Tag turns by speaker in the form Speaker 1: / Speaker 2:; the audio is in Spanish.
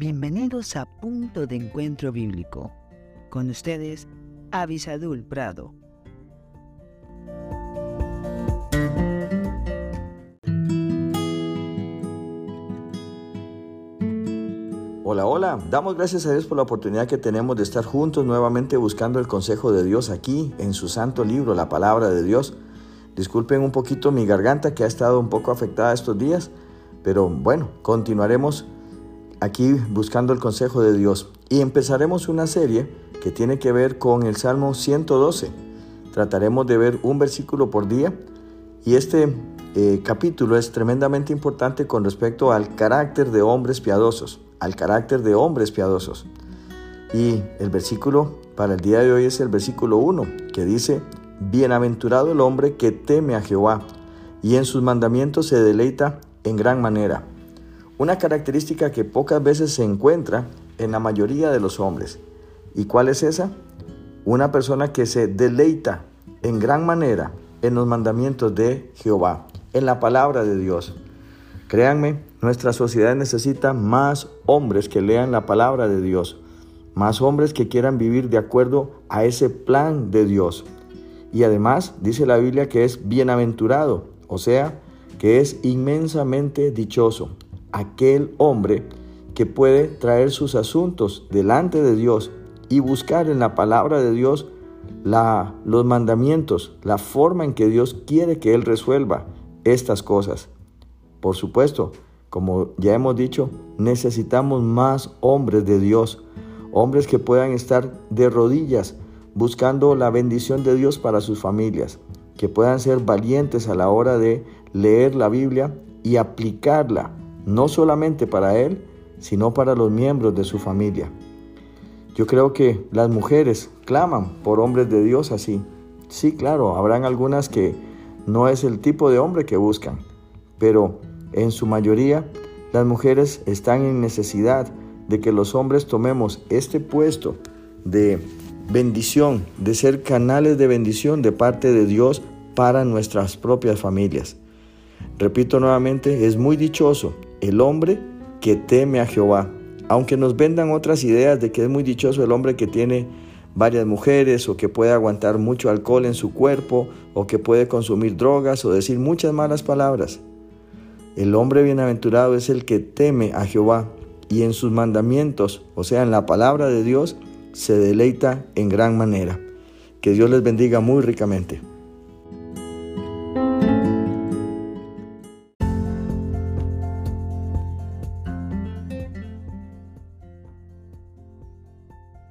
Speaker 1: Bienvenidos a Punto de Encuentro Bíblico. Con ustedes, Avisadul Prado.
Speaker 2: Hola, hola. Damos gracias a Dios por la oportunidad que tenemos de estar juntos nuevamente buscando el consejo de Dios aquí en su santo libro, la palabra de Dios. Disculpen un poquito mi garganta que ha estado un poco afectada estos días, pero bueno, continuaremos aquí buscando el consejo de Dios y empezaremos una serie que tiene que ver con el Salmo 112. Trataremos de ver un versículo por día y este eh, capítulo es tremendamente importante con respecto al carácter de hombres piadosos al carácter de hombres piadosos. Y el versículo para el día de hoy es el versículo 1, que dice, Bienaventurado el hombre que teme a Jehová y en sus mandamientos se deleita en gran manera. Una característica que pocas veces se encuentra en la mayoría de los hombres. ¿Y cuál es esa? Una persona que se deleita en gran manera en los mandamientos de Jehová, en la palabra de Dios. Créanme, nuestra sociedad necesita más hombres que lean la palabra de Dios, más hombres que quieran vivir de acuerdo a ese plan de Dios. Y además dice la Biblia que es bienaventurado, o sea, que es inmensamente dichoso aquel hombre que puede traer sus asuntos delante de Dios y buscar en la palabra de Dios la, los mandamientos, la forma en que Dios quiere que Él resuelva estas cosas. Por supuesto, como ya hemos dicho, necesitamos más hombres de Dios, hombres que puedan estar de rodillas buscando la bendición de Dios para sus familias, que puedan ser valientes a la hora de leer la Biblia y aplicarla, no solamente para Él, sino para los miembros de su familia. Yo creo que las mujeres claman por hombres de Dios así. Sí, claro, habrán algunas que no es el tipo de hombre que buscan, pero en su mayoría, las mujeres están en necesidad de que los hombres tomemos este puesto de bendición, de ser canales de bendición de parte de Dios para nuestras propias familias. Repito nuevamente, es muy dichoso el hombre que teme a Jehová. Aunque nos vendan otras ideas de que es muy dichoso el hombre que tiene varias mujeres o que puede aguantar mucho alcohol en su cuerpo o que puede consumir drogas o decir muchas malas palabras. El hombre bienaventurado es el que teme a Jehová y en sus mandamientos, o sea, en la palabra de Dios, se deleita en gran manera. Que Dios les bendiga muy ricamente.